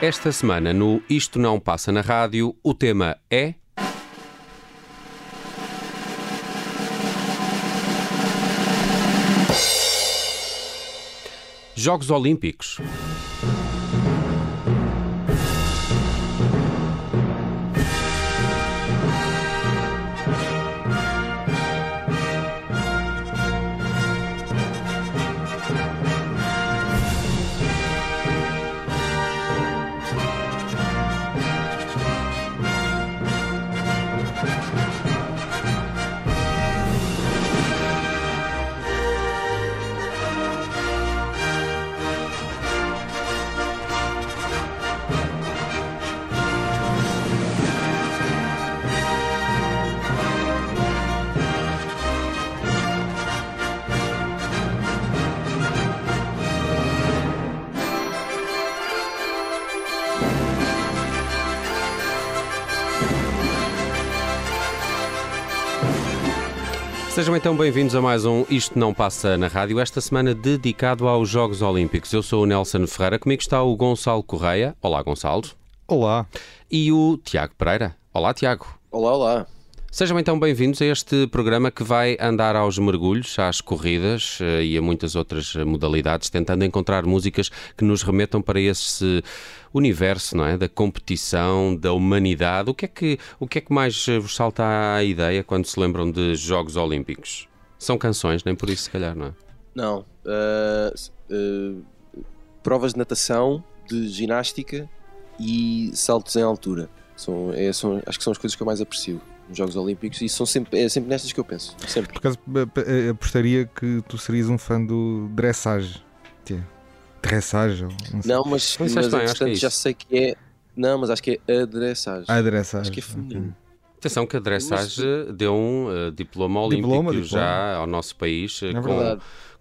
Esta semana, no Isto Não Passa na Rádio, o tema é. Jogos Olímpicos. Então bem-vindos a mais um Isto Não Passa na Rádio, esta semana dedicado aos Jogos Olímpicos. Eu sou o Nelson Ferreira, comigo está o Gonçalo Correia. Olá, Gonçalo. Olá. E o Tiago Pereira. Olá, Tiago. Olá, olá. Sejam então bem-vindos a este programa que vai andar aos mergulhos, às corridas eh, e a muitas outras modalidades, tentando encontrar músicas que nos remetam para esse universo, não é? Da competição, da humanidade. O que é que, o que, é que mais vos salta à ideia quando se lembram de Jogos Olímpicos? São canções, nem por isso, se calhar, não é? Não. Uh, uh, provas de natação, de ginástica e saltos em altura. São, é, são, acho que são as coisas que eu mais aprecio nos Jogos Olímpicos e são sempre, é sempre nestas que eu penso. Sempre. Por acaso apostaria que tu serias um fã do dressage. Que é? Dressage? Não, não mas, mas, mas bem, é já sei que é. Não, mas acho que é adressage. Adressage. Acho que é feminino. Atenção que a dressage mas... deu um uh, diploma olímpico diploma, diploma. já ao nosso país é com,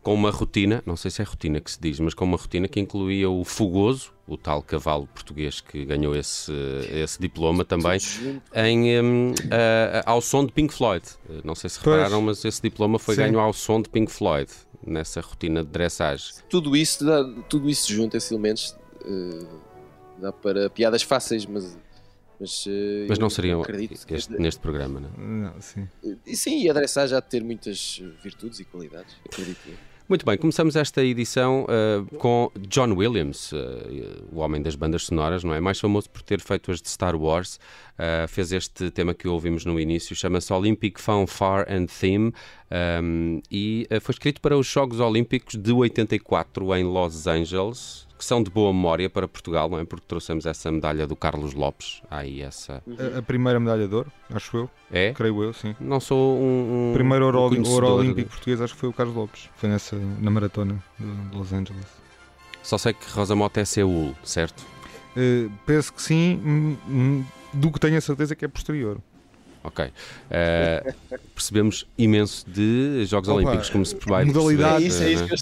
com uma rotina, não sei se é rotina que se diz, mas com uma rotina que incluía o fogoso, o tal cavalo português que ganhou esse, esse diploma também, em, um, uh, ao som de Pink Floyd. Não sei se repararam, mas esse diploma foi Sim. ganho ao som de Pink Floyd, nessa rotina de dressage. Tudo isso, dá, tudo isso junto, esses elementos, uh, dá para piadas fáceis, mas mas, uh, mas não seriam este, neste programa, não? É? não sim. E, sim, a dressage há de ter muitas virtudes e qualidades, acredito. Muito bem, começamos esta edição uh, com John Williams, uh, o homem das bandas sonoras, não é? Mais famoso por ter feito as de Star Wars. Uh, fez este tema que ouvimos no início, chama-se Olympic Fanfare and Theme um, e foi escrito para os Jogos Olímpicos de 84 em Los Angeles que são de boa memória para Portugal, não é? Porque trouxemos essa medalha do Carlos Lopes. Aí essa. A, a primeira medalha de ouro, acho eu. É? Creio eu, sim. Não sou um. um primeiro ouro, um ouro olímpico de... português, acho que foi o Carlos Lopes. Foi nessa, na maratona de Los Angeles. Só sei que Rosa Mota é Seul, certo? Uh, penso que sim, do que tenho a certeza que é posterior. Ok. Uh, percebemos imenso de Jogos Opa, Olímpicos, como se vai Modalidade. É isso, é isso que eu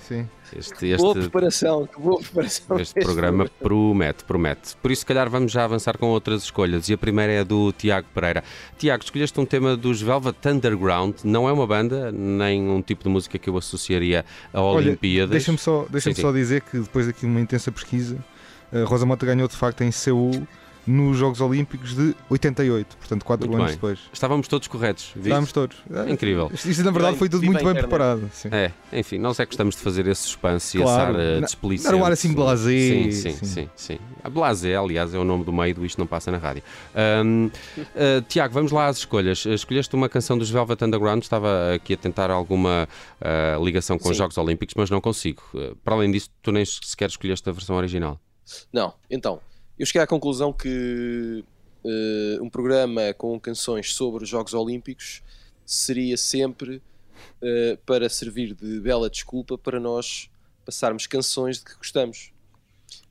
Sim. Este, este, boa preparação, que boa preparação. Este programa promete, promete. Por isso, se calhar, vamos já avançar com outras escolhas. E a primeira é do Tiago Pereira. Tiago, escolheste um tema dos Velvet Underground. Não é uma banda, nem um tipo de música que eu associaria a Olimpíadas. Deixa-me só, deixa só dizer que depois daqui de uma intensa pesquisa, a Rosa Mota ganhou de facto em Seul nos Jogos Olímpicos de 88, portanto, 4 anos bem. depois. Estávamos todos corretos. Viste? Estávamos todos. É, Incrível. Isto, isto, na verdade, foi tudo muito bem, bem preparado. Sim. É, enfim, nós é que gostamos de fazer esse suspense claro. e esse ar uh, desplicente. Era um ar assim blasé. Sim, sim, sim. sim, sim. A blasé, aliás, é o nome do meio do Isto Não Passa na Rádio. Um, uh, Tiago, vamos lá às escolhas. Escolheste uma canção dos Velvet Underground, estava aqui a tentar alguma uh, ligação com sim. os Jogos Olímpicos, mas não consigo. para além disso, tu nem sequer escolheste a versão original. Não, então, eu cheguei à conclusão que uh, um programa com canções sobre os Jogos Olímpicos seria sempre uh, para servir de bela desculpa para nós passarmos canções de que gostamos.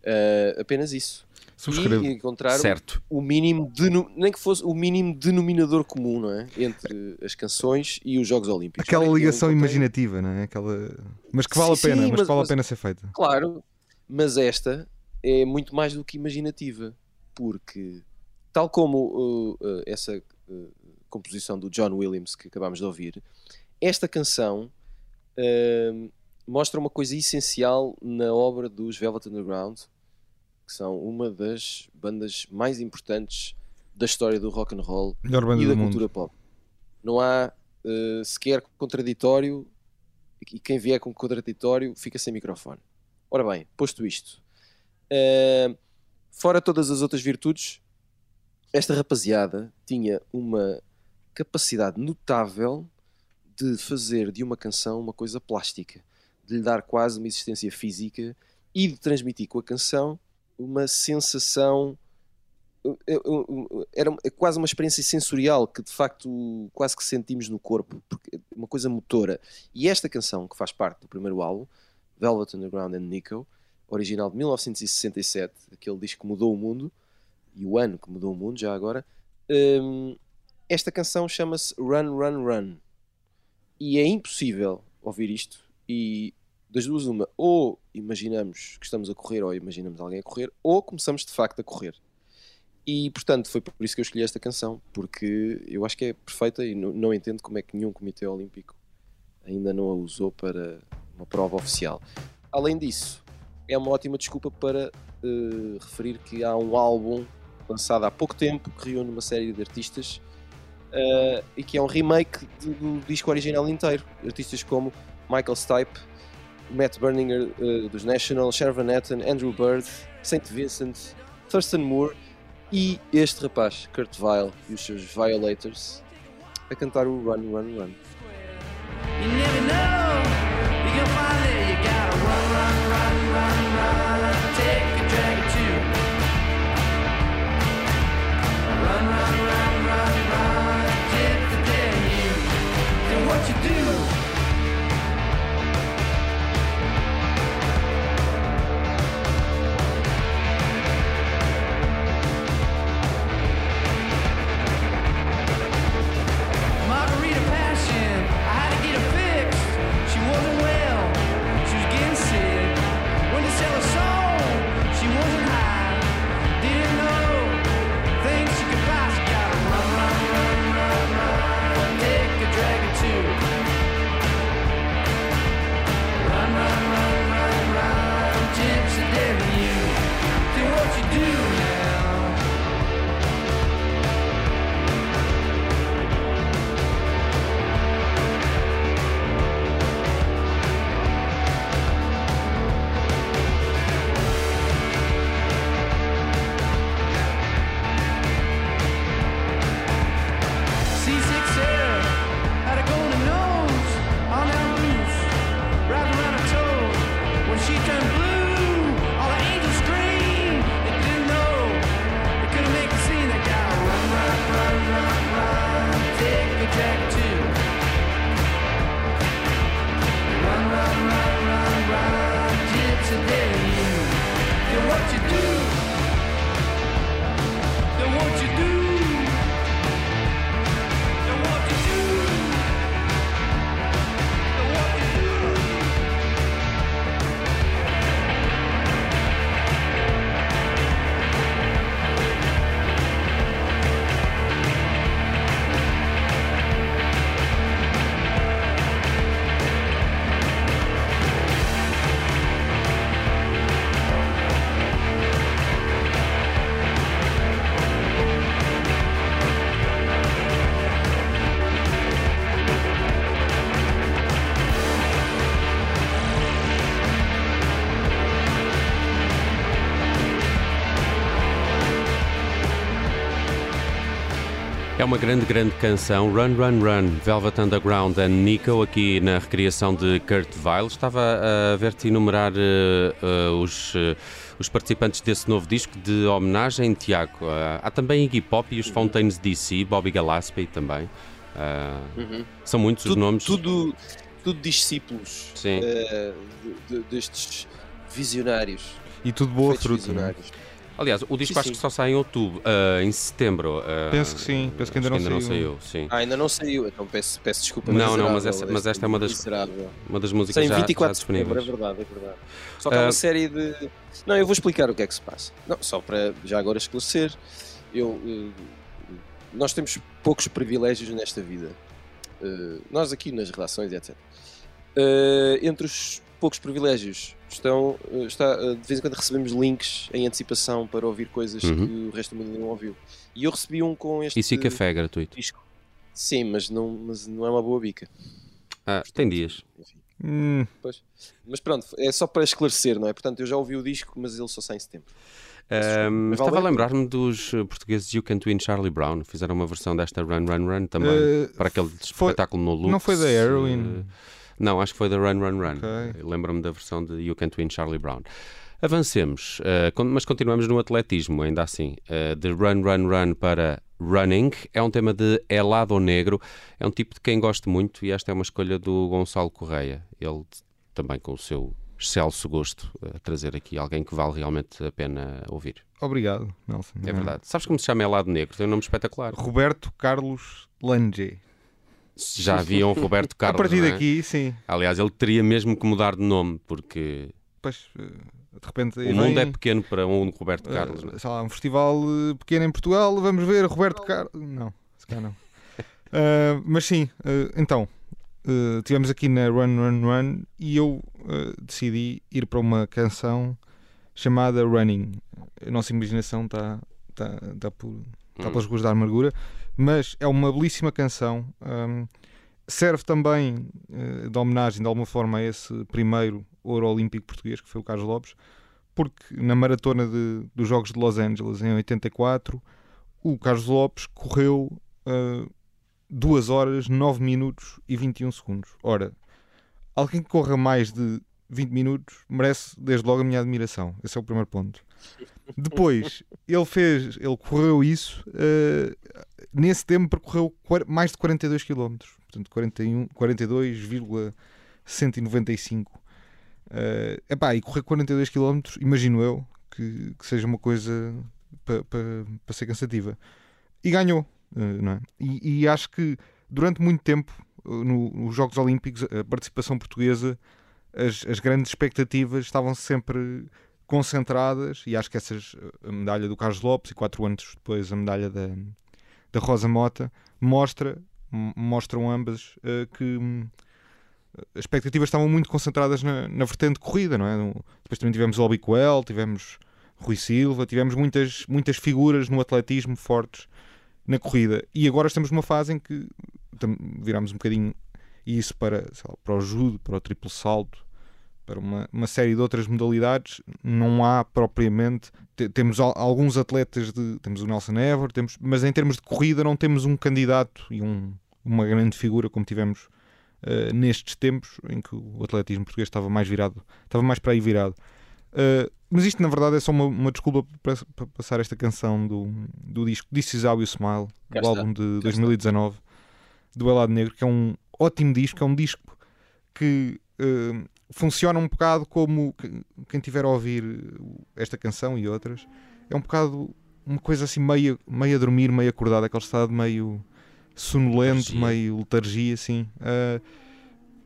Uh, apenas isso. E encontrar certo. o mínimo, nem que fosse o mínimo denominador comum, não é? Entre as canções e os Jogos Olímpicos. Aquela ligação imaginativa, não é? Aquela... Mas que vale sim, a pena, sim, mas, mas, vale a pena ser feita. Claro, mas esta é muito mais do que imaginativa, porque tal como uh, uh, essa uh, composição do John Williams que acabámos de ouvir, esta canção mostra uma coisa essencial na obra dos Velvet Underground, que são uma das bandas mais importantes da história do rock and roll e da mundo. cultura pop. Não há uh, sequer contraditório e quem vier com contraditório fica sem microfone. Ora bem, posto isto, uh, fora todas as outras virtudes, esta rapaziada tinha uma capacidade notável de fazer de uma canção uma coisa plástica, de lhe dar quase uma existência física e de transmitir com a canção uma sensação era quase uma experiência sensorial que de facto quase que sentimos no corpo, porque uma coisa motora. E esta canção, que faz parte do primeiro álbum, Velvet Underground and Nico, original de 1967, aquele disco que mudou o mundo, e o ano que mudou o mundo, já agora, hum, esta canção chama-se Run, Run, Run. E é impossível ouvir isto e das duas uma, ou imaginamos que estamos a correr ou imaginamos alguém a correr, ou começamos de facto a correr. E portanto foi por isso que eu escolhi esta canção, porque eu acho que é perfeita e não, não entendo como é que nenhum comitê olímpico ainda não a usou para uma prova oficial. Além disso, é uma ótima desculpa para uh, referir que há um álbum lançado há pouco tempo que reúne uma série de artistas uh, e que é um remake do, do, disco original inteiro. Artistas como Michael Stipe, Matt Berninger uh, dos National, Cher Van Etten, Andrew Bird, St. Vincent, Thurston Moore e este rapaz, Kurt Vile e os seus Violators a cantar o Run, Run, Run. Uma grande, grande canção, Run, Run, Run, Velvet Underground and Nico, aqui na recriação de Kurt Vile. Estava a ver-te enumerar uh, uh, os, uh, os participantes desse novo disco de homenagem, Tiago. há também Iggy Pop e os Fountains DC, Bobby Gillespie também. Uhum. São muitos os Tudo, nomes. tudo, tudo discípulos Sim. de- de- destes visionários. E tudo boa fruta, é? Aliás, o disco Sim, acho sim. que só sai em outubro, ah, em setembro. ah, Penso que sim, penso que ainda acho não saiu. sim. Ah, ainda não saiu, então peço, peço desculpa. Não, não, mas essa- mas esta é uma das- miserável. Uma das músicas Sai em já, já 24 de setembro, é disponíveis. verdade, é verdade. Só que há Ah. uma série de. Não, eu vou explicar o que é que se passa. Não, só para já agora esclarecer. eu, uh, nós temos poucos privilégios nesta vida. Uh, nós aqui nas redações, etc. Uh, entre os poucos privilégios estão, está, de vez em quando recebemos links em antecipação para ouvir coisas uhum. que o resto do mundo não ouviu. E eu recebi um com este. Isso e café gratuito. Disco. Sim, mas não, mas não é uma boa bica. Ah, Portanto, tem dias. Enfim. Hum. Pois. Mas pronto, é só para esclarecer, não é? Portanto, eu já ouvi o disco, mas ele só sai em setembro. Um, estava a lembrar-me dos eh, portugueses You Can Twin Charlie Brown. Fizeram uma versão desta Run Run Run também uh, para aquele foi, espetáculo no Lux. Não foi da Heroin? Uh, não, acho que foi da Run Run Run. Okay. Lembro-me da versão de You Can Twin Charlie Brown. Avancemos, uh, mas continuamos no atletismo, ainda assim. Uh, de Run Run Run para Running é um tema de Elado Negro. É um tipo de quem gosto muito e esta é uma escolha do Gonçalo Correia. Ele também com o seu excelso gosto a trazer aqui alguém que vale realmente a pena ouvir. Obrigado, Nelson. É verdade. Sabes como se chama Elado Negro? Tem um nome espetacular. Roberto Carlos Lange. Já havia um Roberto Carlos. a partir é? daqui, sim. Aliás, ele teria mesmo que mudar de nome, porque. Pois, eh, de repente. O mundo é pequeno para um Roberto Carlos. Uh, sei lá, um festival eh, pequeno em Portugal, vamos ver Roberto Carlos. Não, se calhar não. uh, mas sim, uh, então, uh, tivemos aqui na Run Run Run e eu uh, decidi ir para uma canção chamada Running. A nossa imaginação está tá, tá por, tá hum. pelas ruas da amargura, mas é uma belíssima canção. Um, serve também uh, de homenagem, de alguma forma, a esse primeiro ouro olímpico português, que foi o Carlos Lopes, porque na maratona de, dos Jogos de Los Angeles, em 84, o Carlos Lopes correu uh, 2 horas, 9 minutos e 21 segundos. Ora, alguém que corra mais de 20 minutos merece desde logo a minha admiração. Esse é o primeiro ponto. Depois, ele fez, ele correu isso, uh, nesse tempo percorreu mais de 42 km, portanto 41, 42,195. Uh, epá, e correr 42 km, imagino eu, que, que seja uma coisa para pa, pa ser cansativa. E ganhou. Eh, não é? e, e, acho que durante muito tempo eh, no, nos Jogos Olímpicos a participação portuguesa as, as, grandes expectativas estavam sempre concentradas e acho que essas a medalha do Carlos Lopes e quatro anos depois a medalha da, da Rosa Mota mostra mostram ambas uh, que um, as expectativas estavam muito concentradas na, na vertente corrida, não é? Depois também tivemos o Albicoel, tivemos Rui Silva, tivemos muitas, muitas figuras no atletismo fortes na corrida. E agora estamos numa fase em que viramos um bocadinho isso para, lá, para o judo, para o triplo salto, para uma, uma série de outras modalidades. Não há propriamente. Temos alguns atletas de. Temos o Nelson Ever, temos, mas em termos de corrida não temos um candidato e um, uma grande figura como tivemos uh, nestes tempos em que o atletismo português estava mais virado, estava mais para aí virado. Uh, mas isto na verdade é só uma, uma desculpa para, para, passar esta canção do, do disco This Is How You Smile, do álbum de Cá 2019 está. do Elado Negro, que é um ótimo disco, é um disco que uh, funciona um bocado como quem tiver a ouvir esta canção e outras, é um bocado uma coisa assim meio, meio a dormir, meio acordado, aquele estado meio sonolento, letargia. meio letargia, assim. Uh,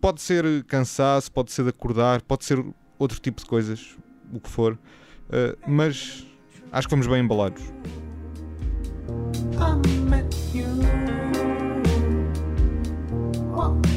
pode ser cansaço, pode ser de acordar, pode ser outro tipo de coisas o que for, uh, mas acho que vamos bem embalados. I feel you.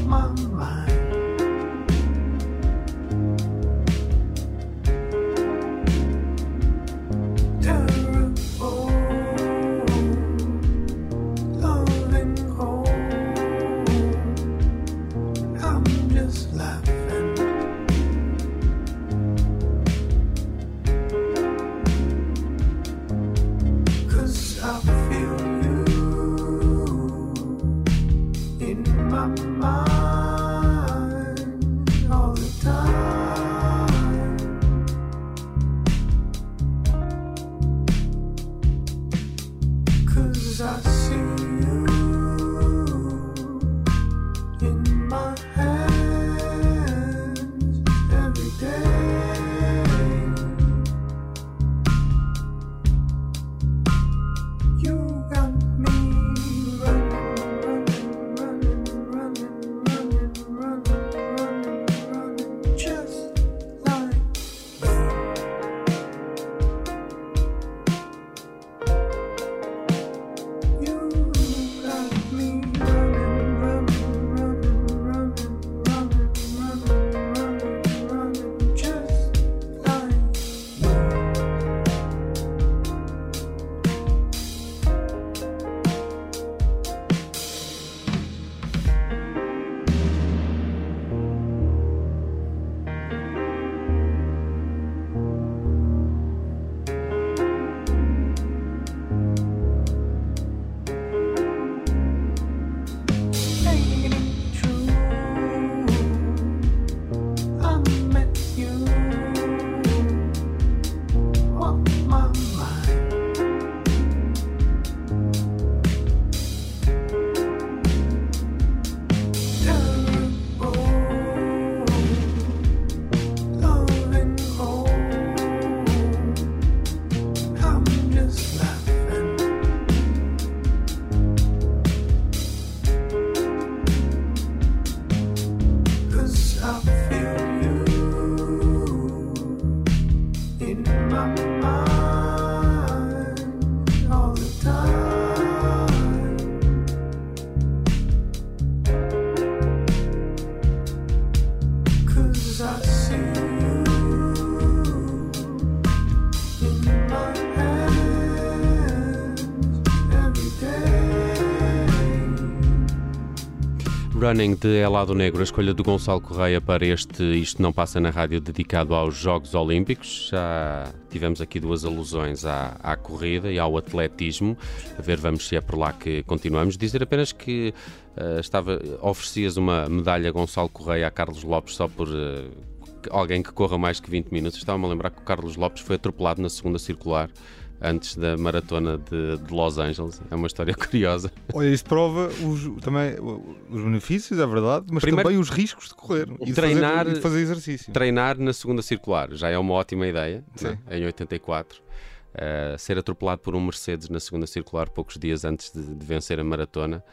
Running de Elado Negro, a escolha do Gonçalo Correia para este Isto Não Passa na Rádio dedicado aos Jogos Olímpicos. Já tivemos aqui duas alusões à, à corrida e ao atletismo. A ver, vamos se é por lá que continuamos. Dizer apenas que uh, estava, oferecias uma medalha Gonçalo Correia a Carlos Lopes só por. Uh, alguém que corra mais que 20 minutos. Estava-me a lembrar que o Carlos Lopes foi atropelado na segunda circular antes da maratona de, de, Los Angeles. É uma história curiosa. Olha, isso prova os, também os benefícios, é verdade, mas Primeiro, também os riscos de correr e treinar, de fazer, de fazer exercício. Treinar na segunda circular já é uma ótima ideia, né? em 84. Uh, eh, ser atropelado por um Mercedes na segunda circular poucos dias antes de, de vencer a maratona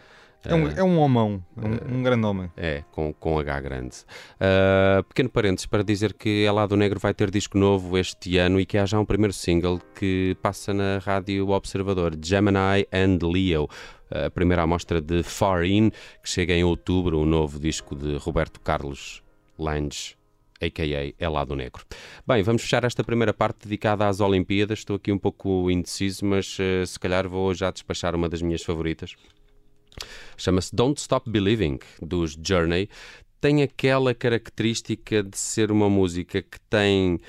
é um, é um homão, é um, um, grande homem. É, com, com H grande. Uh, pequeno parênteses para dizer que Elado Negro vai ter disco novo este ano e que há já um primeiro single que passa na rádio Observador, Gemini and Leo. A primeira amostra de Far In, que chega em outubro, o novo disco de Roberto Carlos Lange a.k.a. Elado Negro. Bem, vamos fechar esta primeira parte dedicada às Olimpíadas. Estou aqui um pouco indeciso, mas uh, se calhar vou já despachar uma das minhas favoritas. Chama-se Don't Stop Believing, dos Journey. Tem aquela característica de ser uma música que tem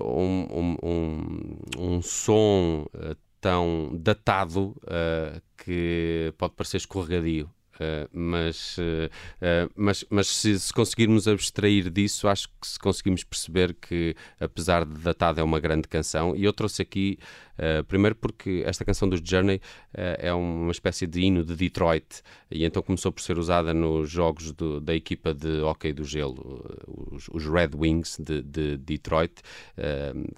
um, um, um, um som uh, tão datado uh, que pode parecer escorregadio. Uh, mas, uh, mas, mas se, se, conseguirmos abstrair disso, acho que se conseguimos perceber que, apesar de datada, é uma grande canção. E eu trouxe aqui Uh, primeiro porque esta canção dos Journey é uma espécie de hino de Detroit e então começou por ser usada nos jogos do, da equipa de hockey do gelo, os, os Red Wings de, de Detroit.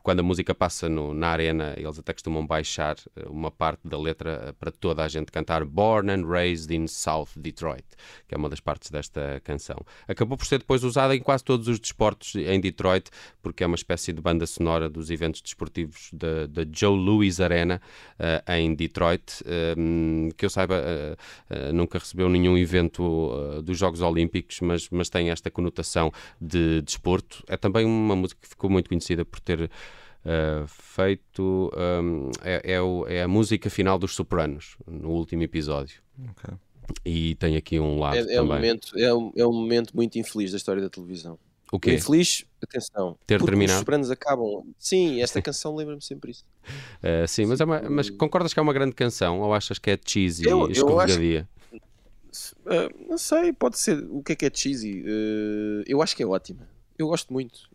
Quando a música passa no, na arena, eles até costumam baixar uma parte da letra para toda a gente cantar Born and Raised in South Detroit, que é uma das partes desta canção. Acabou por ser depois usada em quase todos os desportos em Detroit, porque é uma espécie de banda sonora dos eventos desportivos da, da Joe Louis Arena, uh, em Detroit, uh, que eu saiba, uh, nunca recebeu nenhum evento dos Jogos Olímpicos, mas, mas tem esta conotação de desporto. É também uma música que ficou muito conhecida por ter. Uh, feito um, é, é, o, é, a música final dos Sopranos no último episódio okay. E tem aqui um lado é, é um momento, é, um, é um momento muito infeliz da história da televisão o quê? Infeliz, atenção. Ter terminado. Os Sopranos acabam. Sim, esta canção lembra-me sempre isso. Uh, sim, mas, é uma, mas concordas que é uma grande canção ou achas que é cheesy e escorregadia? Uh, não sei, pode ser. O que é que é cheesy? Uh, eu acho que é ótima. Eu gosto muito.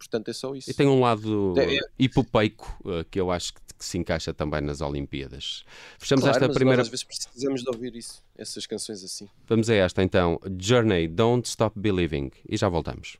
Portanto, é só isso. E tem um lado é, é... hipopeico que eu acho que que se encaixa também nas Olimpíadas. Fechamos claro, esta mas primeira. Nós às vezes precisamos de ouvir isso, essas canções assim. Vamos a esta então, Journey, Don't Stop Believing, e já voltamos.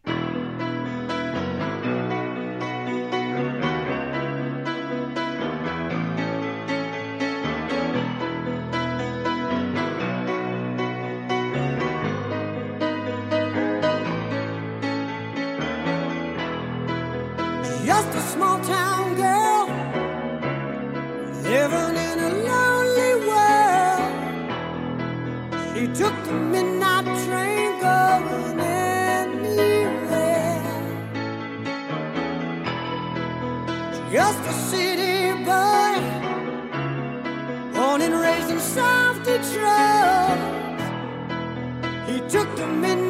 South Detroit. He took the midnight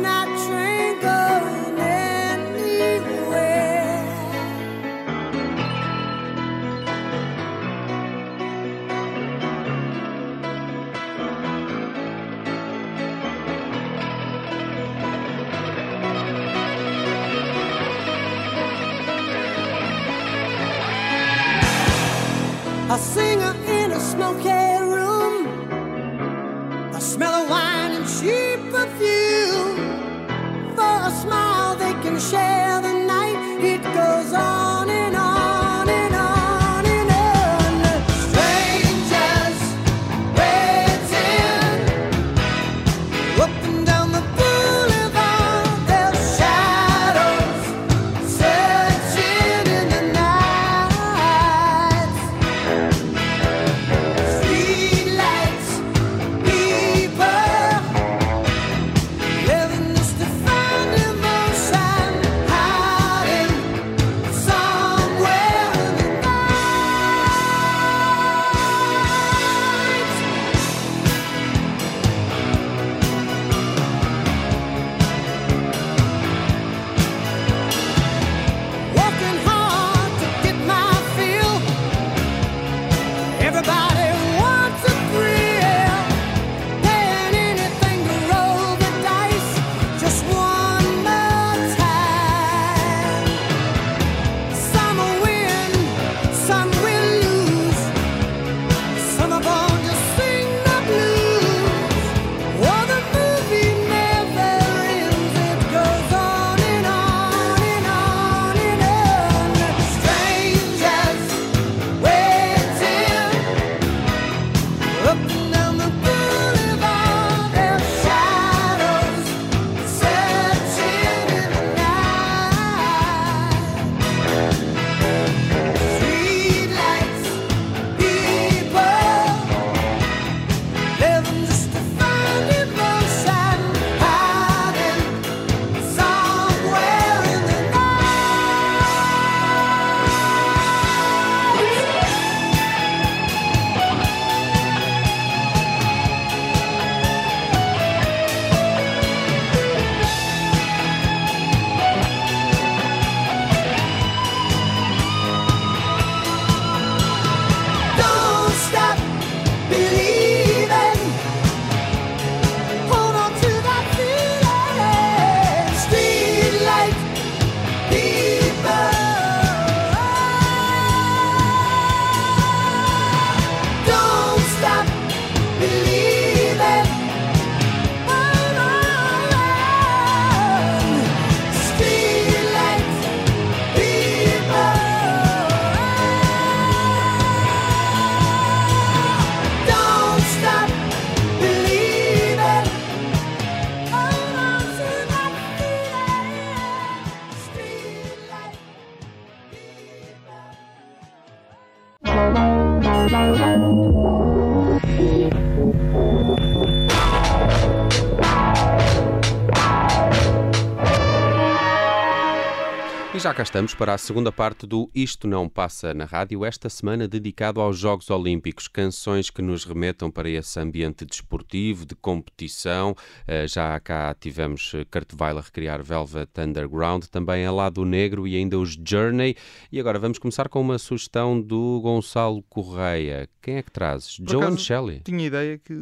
já cá estamos para a segunda parte do Isto Não Passa na Rádio, esta semana dedicado aos Jogos Olímpicos, canções que nos remetam para esse ambiente desportivo, de competição. Eh, já cá tivemos Kurt Weill a recriar Velvet Underground, também a Lado Negro e ainda os Journey. E agora vamos começar com uma sugestão do Gonçalo Correia. Quem é que trazes? Por Joan acaso, Shelley. Tinha ideia que é?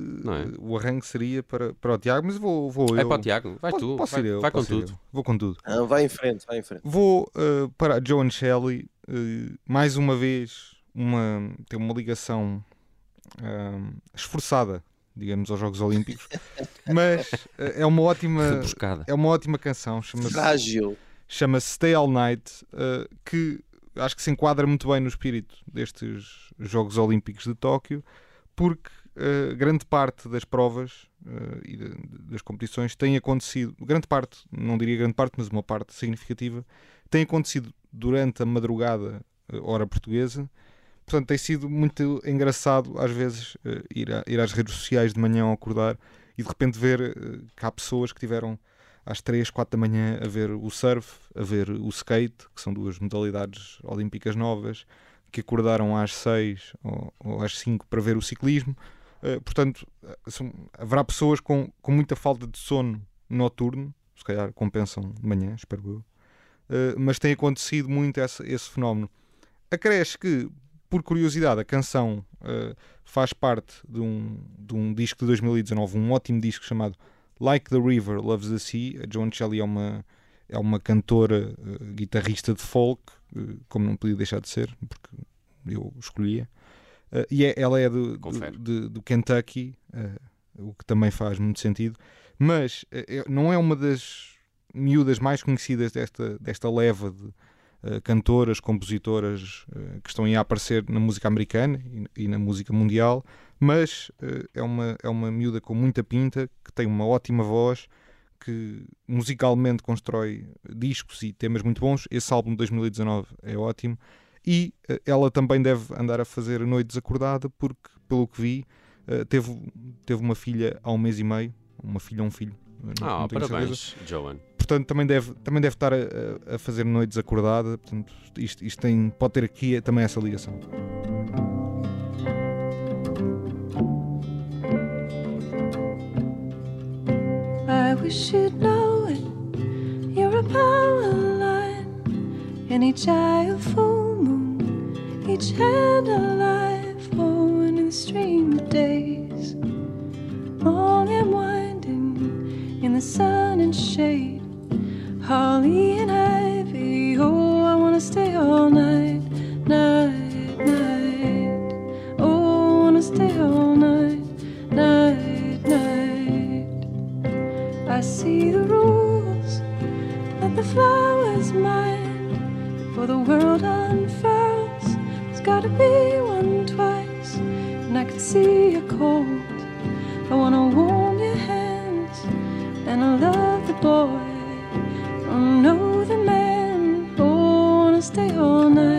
o arranque seria para, para o Tiago, mas vou, vou eu. É para o Tiago? Vai Posso- tu, posso vai, ir eu, vai com tudo. eu. Vou com tudo. Não, vai em frente, vai em frente. Vou uh, para Joan Shelley, uh, mais uma vez, uma, tem uma ligação um, esforçada, digamos, aos Jogos Olímpicos, mas uh, é uma ótima, Rebuscada. é uma ótima canção, chama-se Frágil. chama-se Stay All Night, uh, que acho que se enquadra muito bem no espírito destes Jogos Olímpicos de Tóquio, porque uh, grande parte das provas uh, e de- das competições tem acontecido, grande parte, não diria grande parte, mas uma parte significativa, tem acontecido durante a madrugada, uh, hora portuguesa. Portanto, tem sido muito engraçado, às vezes, uh, ir, a- ir às redes sociais de manhã ao acordar e de repente ver uh, que há pessoas que tiveram às 3, 4 da manhã a ver o surf, a ver o skate, que são duas modalidades olímpicas novas, que acordaram às 6 ou, ou às 5 para ver o ciclismo. Eh, portanto, eh, são- haverá pessoas com, com muita falta de sono noturno, se calhar compensam de manhã, espero eu. Eh, mas tem acontecido muito esse, esse fenómeno. Acresce que, por curiosidade, a canção eh, faz parte de um, de um disco de 2019, um ótimo disco chamado Like the River Loves the Sea. A Joan Shelley é uma, é uma cantora, eh, guitarrista de folk, eh, como não podia deixar de ser, porque eu escolhia. E é- ela é do, do, de- do Kentucky, o que também faz muito sentido. Mas é- não é uma das miúdas mais conhecidas desta, desta leva de eh, cantoras, compositoras eh, que estão aí a aparecer na música americana e, e na música mundial, mas eh, é, uma, é uma miúda com muita pinta, que tem uma ótima voz, que musicalmente constrói discos e temas muito bons. Esse álbum de 2019 é ótimo. E ela também deve andar a fazer noites acordada, porque, pelo que vi, teve, teve uma filha há um mês e meio, uma filha ou um filho. não- Ah, não parabéns, Joan. Portanto também deve, também deve estar a, a- fazer noites acordada. Portanto, isto, isto tem, pode ter aqui também essa ligação. I wish you'd know it. You're a power line in each eye a full moon, each hand alive, flowing in a stream of days. Long and winding in the sun and shade, holly and ivy. Oh, I wanna stay all night, night, night. Oh, I wanna stay all night, night, night. I see the rules that the flowers mind for the world unfurls. There's gotta be one twice, and I can see you're cold. I wanna warm your hands, and I love the boy. Know the man. Wanna stay all night,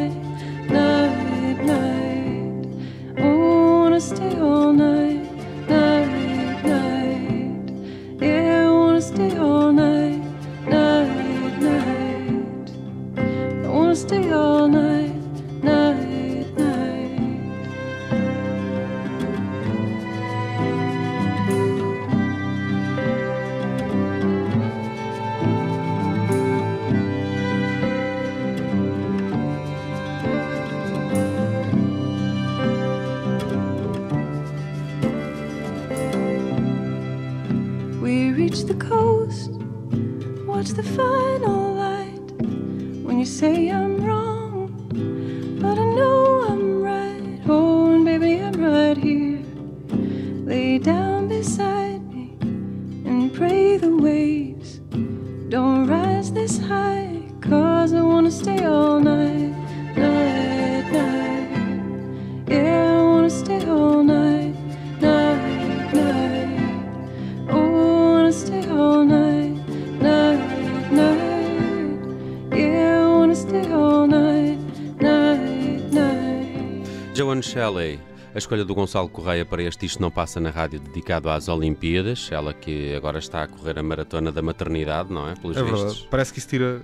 Shelley, a escolha do Gonçalo Correia para este Isto Não Passa na Rádio dedicado às Olimpíadas, ela que agora está a correr a maratona da maternidade, não é? Pelos É verdade. vistos. Parece que isso tira,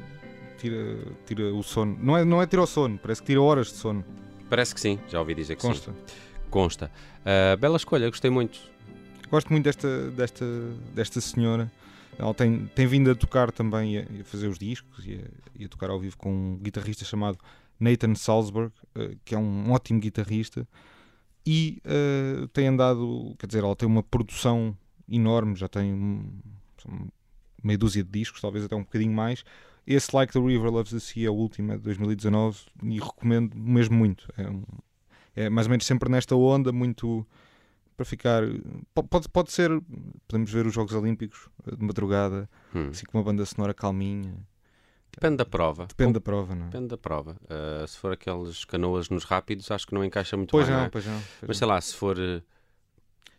tira, tira o sono. Não é, não é tira o sono, parece que tira horas de sono. Parece que sim, já ouvi dizer que Consta. sim. Consta. Uh, bela escolha, gostei muito. Gosto muito desta, desta, desta senhora. Ela tem, tem vindo a tocar também a, a fazer os discos e a, e a tocar ao vivo com um guitarrista chamado Nathan Salzberg, eh, que é um ótimo guitarrista. E eh, tem andado, quer dizer, ela tem uma produção enorme, já tem um- meia dúzia de discos, talvez até um bocadinho mais. Esse Like the River Loves the Sea é o último, é de 2019, e recomendo mesmo muito. É, um- é mais ou menos sempre nesta onda, muito para ficar. po- Pode, pode ser, podemos ver os Jogos Olímpicos eh, de madrugada, Hum. assim com uma banda sonora calminha. Depende da prova. Depende da prova, não é? Depende da prova. Uh, se for aqueles canoas nos rápidos, acho que não encaixa muito Pois bem. não, não é? pois não. pois Mas não. sei lá, se for uh,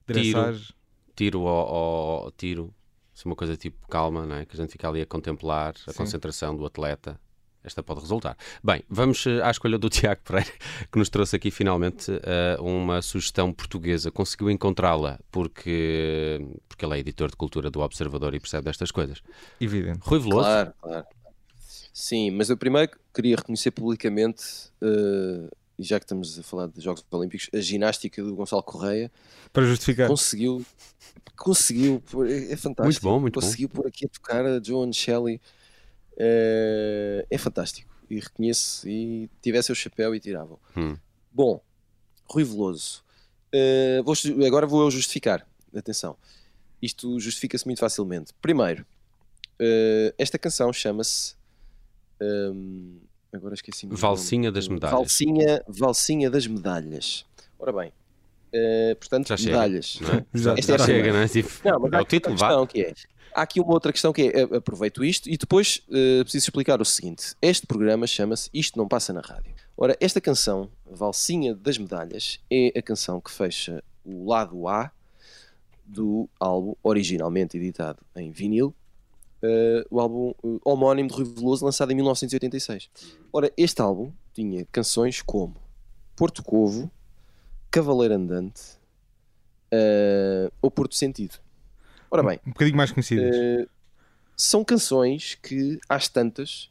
Dressage, tiro ou, ou tiro, se é uma coisa tipo calma, não é? que a gente fica ali a contemplar a Sim. concentração do atleta, esta pode resultar. Bem, vamos uh, à escolha do Tiago Pereira, que nos trouxe aqui finalmente uh, uma sugestão portuguesa. Conseguiu encontrá-la porque, porque ele é editor de cultura do Observador e percebe destas coisas. evidente. Rui Veloso, Claro, claro. Sim, mas eu primeiro queria reconhecer publicamente, eh, e já que estamos a falar de Jogos Olímpicos, a ginástica do Gonçalo Correia Para justificar. conseguiu, conseguiu, é, é fantástico. Muito bom, muito bom. conseguiu pôr aqui a tocar a Joan Shelley, eh, é fantástico. E reconheço, e tivesse o chapéu e tiravam. Hum. Bom, Rui Veloso, eh, vou agora vou eu justificar. Atenção, isto justifica-se muito facilmente. Primeiro, eh, esta canção chama-se. Ehm, agora esqueci Valsinha das Medalhas. Valsinha, Valsinha das Medalhas. Ora bem, eh, portanto, Já chega, medalhas. não é? Esta é a Já chega, não é? Tipo, Não, mas é o título, questão que é. Há aqui uma outra questão que é, a- aproveito isto e depois eh, preciso explicar o seguinte. Este programa chama-se Isto Não Passa na Rádio. Ora, esta canção, Valsinha das Medalhas, é a canção que fecha o lado A do álbum originalmente editado em vinil, eh, o álbum eh, homónimo de Rui Veloso, lançado em 1986. Ora, este álbum tinha canções como Porto Covo, Cavaleiro Andante eh, ou Porto Sentido. Ora bem, Um bocadinho mais conhecidas. são canções que, às tantas,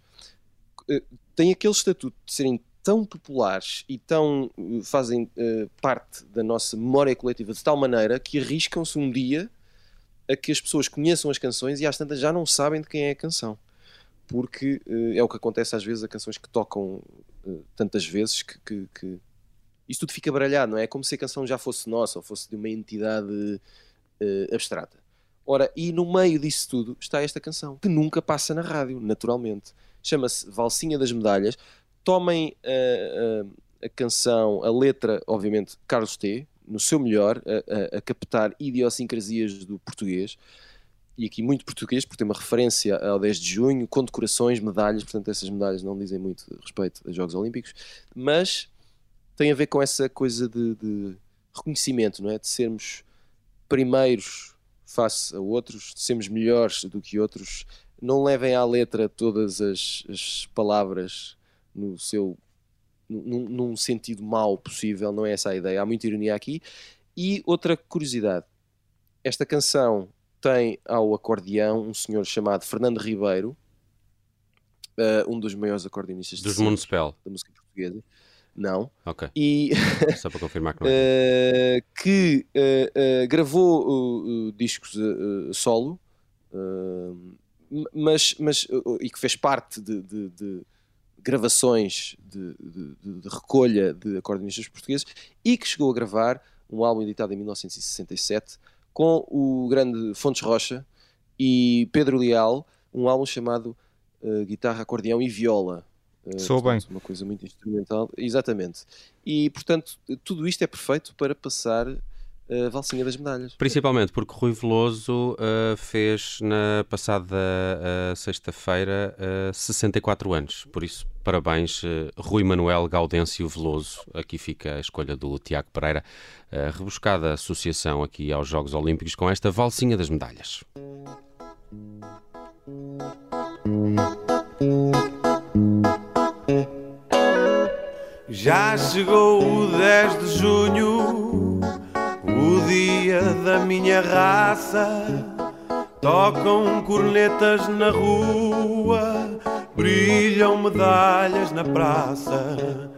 têm aquele estatuto de serem tão populares e tão fazem eh, parte da nossa memória coletiva de tal maneira que arriscam-se um dia a que as pessoas conheçam as canções e às tantas já não sabem de quem é a canção. Porque eh, é o que acontece às vezes a canções que tocam eh, tantas vezes que, que, que isso tudo fica baralhado, não é? É como se a canção já fosse nossa ou fosse de uma entidade eh, abstrata. Ora, e no meio disso tudo está esta canção, que nunca passa na rádio, naturalmente. Chama-se Valsinha das Medalhas. Tomem a canção, a letra, obviamente, Carlos T, no seu melhor, a, a- a captar idiosincrasias do português. E aqui muito português, porque tem uma referência ao 10 de junho, condecorações, medalhas, portanto essas medalhas não dizem muito respeito aos Jogos Olímpicos, mas tem a ver com essa coisa de, de reconhecimento, não é? De sermos primeiros face a outros, de sermos melhores do que outros. Não levem à letra todas as, as palavras no seu num, num sentido mau possível, não é essa a ideia. Há muita ironia aqui. E outra curiosidade: esta canção tem ao acordeão um senhor chamado Fernando Ribeiro, eh, um dos maiores acordeonistas de Dos Municipal. da música portuguesa. Não. Ok, E só para confirmar que não é. eh, que gravou uh, uh, discos uh, uh, solo, uh, mas, mas uh, e que fez parte de, de- de gravações de, de- de- recolha de acordeonistas portugueses e que chegou a gravar um álbum editado em 1967 com o grande Fontes Rocha e Pedro Leal, um álbum chamado uh, Guitarra, Acordeão e Viola. Uh, Soa portanto, Uma coisa muito instrumental, exatamente. E portanto, tudo isto é perfeito para passar a Valsinha das Medalhas. Principalmente porque Rui Veloso uh, fez na passada uh, sexta-feira uh, 64 anos. Por isso, parabéns, uh, Rui Manuel Gaudêncio Veloso. Aqui fica a escolha do Tiago Pereira. Uh, rebuscada associação aqui aos Jogos Olímpicos com esta valsinha das medalhas. Já chegou o 10 de junho, o dia da minha raça. Tocam cornetas na rua brilham medalhas na praça,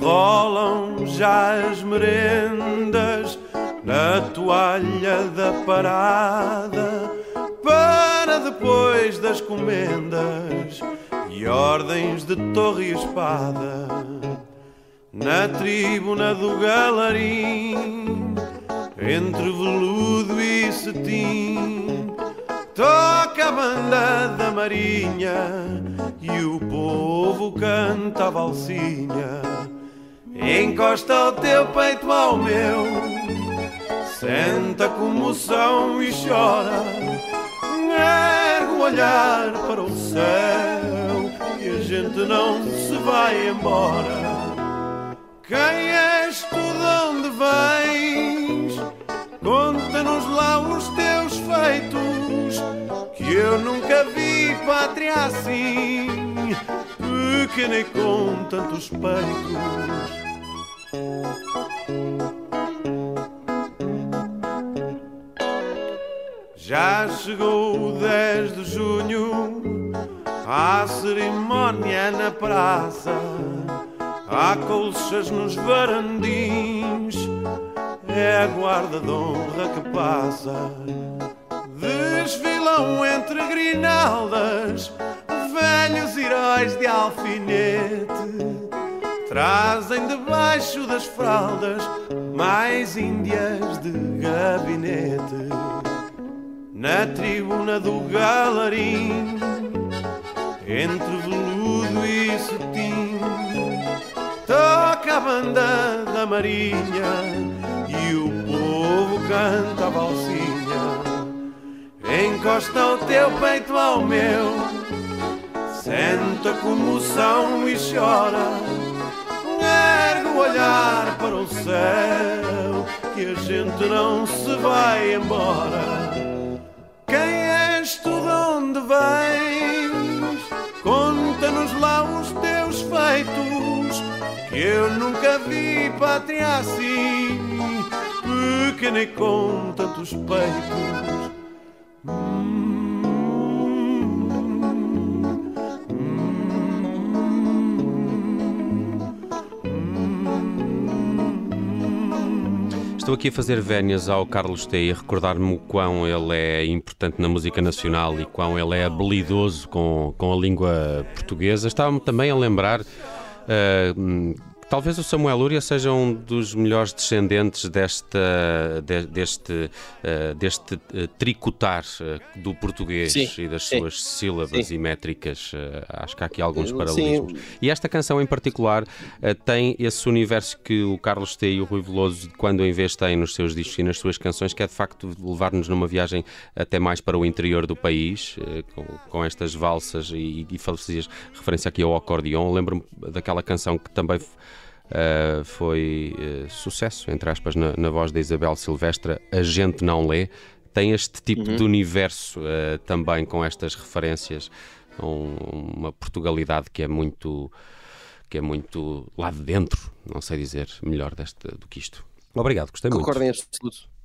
rolam já as merendas na toalha da parada para depois das comendas e ordens de torre e espada na tribuna do galarim entre veludo e cetim toca a banda da marinha e o povo canta a valsinha. Encosta o teu peito ao meu senta comoção e chora. Ergue o olhar para o céu e a gente não se vai embora. Quem és tu, de onde vens? Lá os teus feitos, que eu nunca vi pátria assim, pequena e com tantos peitos. Já chegou o 10 de junho, a cerimónia na praça Há colchas nos varandins, é a guarda de honra que passa. Desfilam entre grinaldas, velhos heróis de alfinete. Trazem debaixo das fraldas mais índias de gabinete. Na tribuna do galarim, entre veludo e cetim toca a banda da marinha e o povo canta valsinha. Encosta o teu peito ao meu, senta comoção e chora. Ergue o olhar para o céu, que a gente não se vai embora. Quem és tu, de onde vens? Conta-nos lá os teus feitos que eu nunca vi pátria assim, pequena e com tantos peitos. Estou aqui a fazer vénias ao Carlos T e recordar-me o quão ele é importante na música nacional e quão ele é habilidoso com, com a língua portuguesa. Estava-me também a lembrar Uh, Talvez o Samuel Lúria seja um dos melhores descendentes desta, de, deste, uh, deste uh, tricotar uh, do português sim, e das sim, suas sílabas sim. e métricas. acho que há aqui alguns paralelismos. E esta canção em particular tem esse universo que o Carlos T e o Rui Veloso, quando em vez têm nos seus discos e nas suas canções, que é de facto levar-nos numa viagem até mais para o interior do país, com, com estas valsas e, e fazias referência aqui ao acordeão. Lembro-me daquela canção que também Uh, foi uh, sucesso, entre aspas, na, na, voz da Isabel Silvestre. A gente não lê. Tem este tipo uhum. de universo uh, também com estas referências, um, uma Portugalidade que é muito que é muito lá de dentro, não sei dizer melhor deste, do que isto. Obrigado, gostei muito.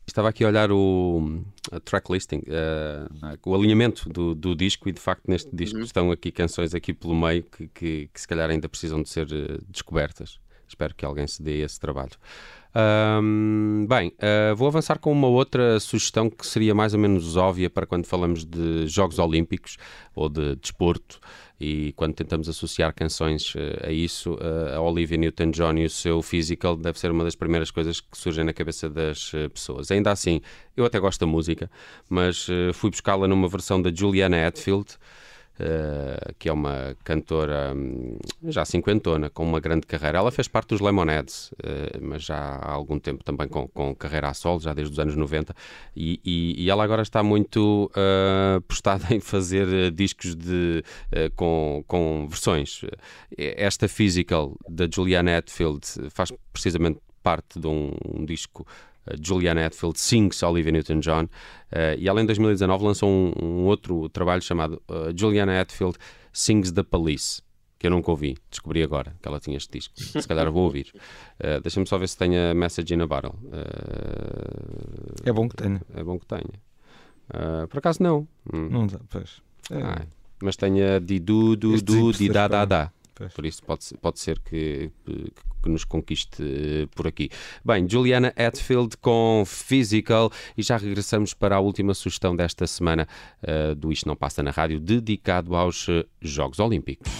Estava aqui a olhar o a track listing, uh, o alinhamento do, do, disco e de facto neste disco uhum. estão aqui canções aqui pelo meio que, que, que, se calhar ainda precisam de ser descobertas. Espero que alguém se dê esse trabalho. Bem, uh, vou avançar com uma outra sugestão que seria mais ou menos óbvia para quando falamos de Jogos Olímpicos ou de desporto e quando tentamos associar canções uh, a isso, uh, a Olivia Newton-John e o seu Physical deve ser uma das primeiras coisas que surgem na cabeça das pessoas. Ainda assim, eu até gosto da música, mas fui buscá-la numa versão da Juliana Hatfield. Uh, que é uma cantora um, já cinquentona, com uma grande carreira. Ela fez parte dos Lemonheads, uh, mas já há algum tempo também com, com, carreira a solo, já desde os anos 90, e, e, e ela agora está muito uh, postada em fazer discos de, com, com versões. Esta Physical da Juliana Hatfield faz precisamente parte de um, um disco Juliana Hatfield sings Olivia Newton-John uh, e ela em 2019 lançou um, um outro trabalho chamado uh, Juliana Hatfield Sings the Police que eu nunca ouvi, descobri agora que ela tinha este disco. Se calhar vou ouvir. Uh, Deixa-me só ver se tem a Message in a Bottle. Uh, é bom que tenha. É bom que tenha. Uh, por acaso não. Hum. Não dá, pois. É. mas tem a di du, du, da, da, da. Pois. Por isso pode, pode ser que, que- nos conquiste eh, por aqui. Bem, Juliana Hatfield com Physical e já regressamos para a última sugestão desta semana eh, do Isto Não Passa na Rádio, dedicado aos eh, Jogos Olímpicos.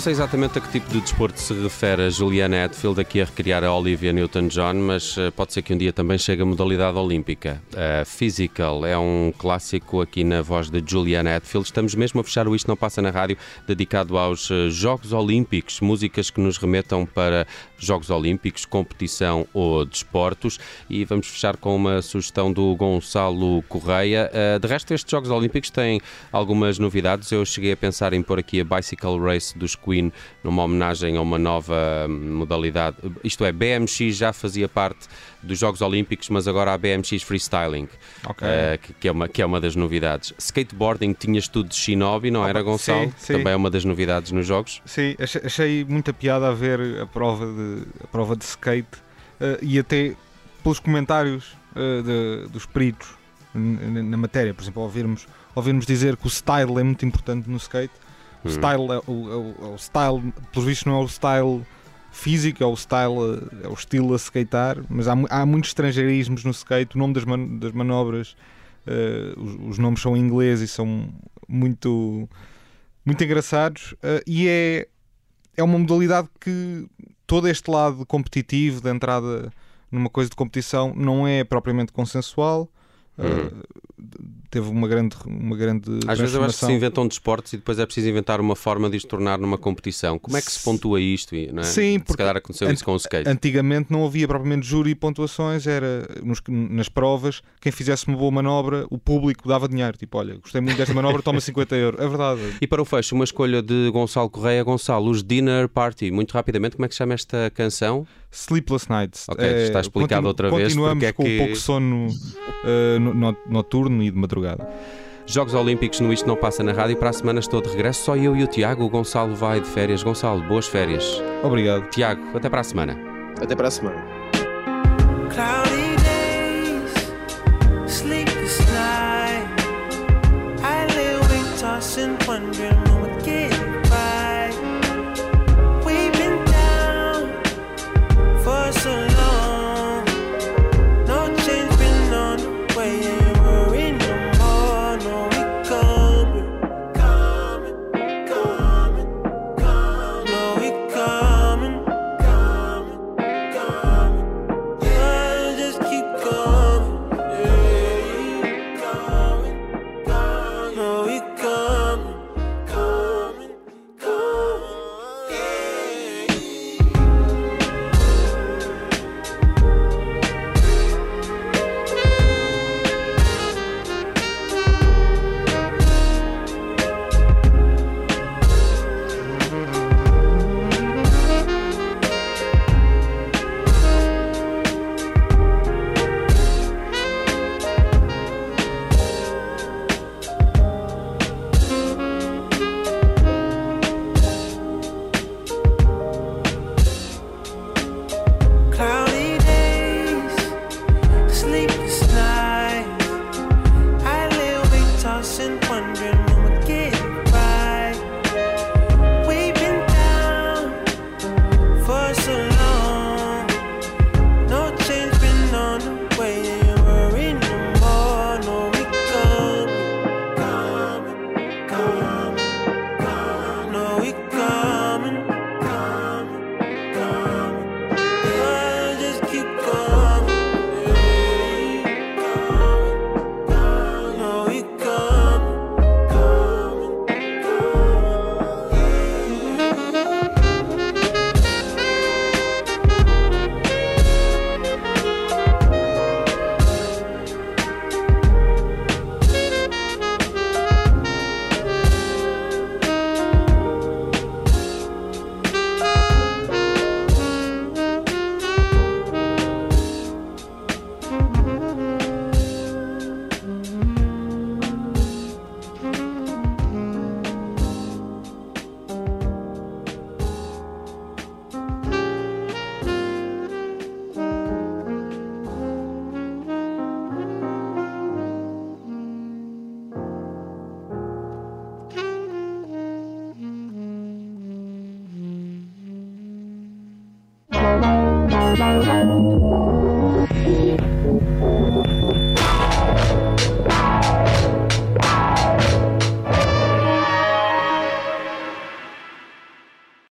Sei exatamente a que tipo de desporto se refere a Juliana Hatfield aqui a recriar a Olivia Newton-John, mas eh, pode ser que um dia também chegue a modalidade olímpica. A Physical é um clássico aqui na voz de Juliana Hatfield. Estamos mesmo a fechar o Isto Não Passa na Rádio, dedicado aos eh, Jogos Olímpicos, músicas que nos remetam para Jogos Olímpicos, competição ou desportos. E vamos fechar com uma sugestão do Gonçalo Correia. Eh, de resto, estes Jogos Olímpicos têm algumas novidades. Eu cheguei a pensar em pôr aqui a Bicycle Race dos Queen numa homenagem a uma nova modalidade. Isto é, BMX já fazia parte dos Jogos Olímpicos, mas agora há BMX Freestyling, Ok. eh, que, que é uma, que é uma das novidades. Skateboarding tinhas tudo de Shinobi, não Ah, era, sim, Gonçalo? sim. Também é uma das novidades nos Jogos. Sim, achei, achei muita piada a ver a prova de, a prova de skate eh, e até pelos comentários eh, de- dos peritos na matéria, por exemplo, ouvirmos, ouvirmos dizer que o style é muito importante no skate. O Hum. style é o, é o- é o style, pelos vistos, não é o style físico, é o style, é o estilo a skatear, mas há, há muitos estrangeirismos no skate, o nome das, man- das manobras, eh, os, os nomes são em inglês e são muito, muito engraçados eh, e é, é uma modalidade que todo este lado competitivo de entrada numa coisa de competição não é propriamente consensual. eh, Uhum. Teve uma grande, uma grande Às vezes eu acho que se inventam desportos e depois é preciso inventar uma forma de os tornar numa competição. Como é que se pontua isto? é? Sim, Se porque calhar aconteceu isso com o skate. Antigamente não havia propriamente júri e pontuações, era nos- nas provas, quem fizesse uma boa manobra, o público dava dinheiro. Tipo, olha, gostei muito desta manobra, toma 50 euros. É verdade. E para o fecho, uma escolha de Gonçalo Correia. Gonçalo, os Dinner Party. Muito rapidamente, como é que se chama esta canção? Sleepless Nights. Ok, É, está explicado outra vez Continuamos é com que- pouco sono eh, no- no- noturno e de madrugada. Jogos Olímpicos no Isto Não Passa na Rádio. Para a semana estou de regresso. Só eu e o Tiago. O Gonçalo vai de férias. Gonçalo, boas férias. Obrigado. Tiago, até para a semana. Até para a semana. Tossing, wondering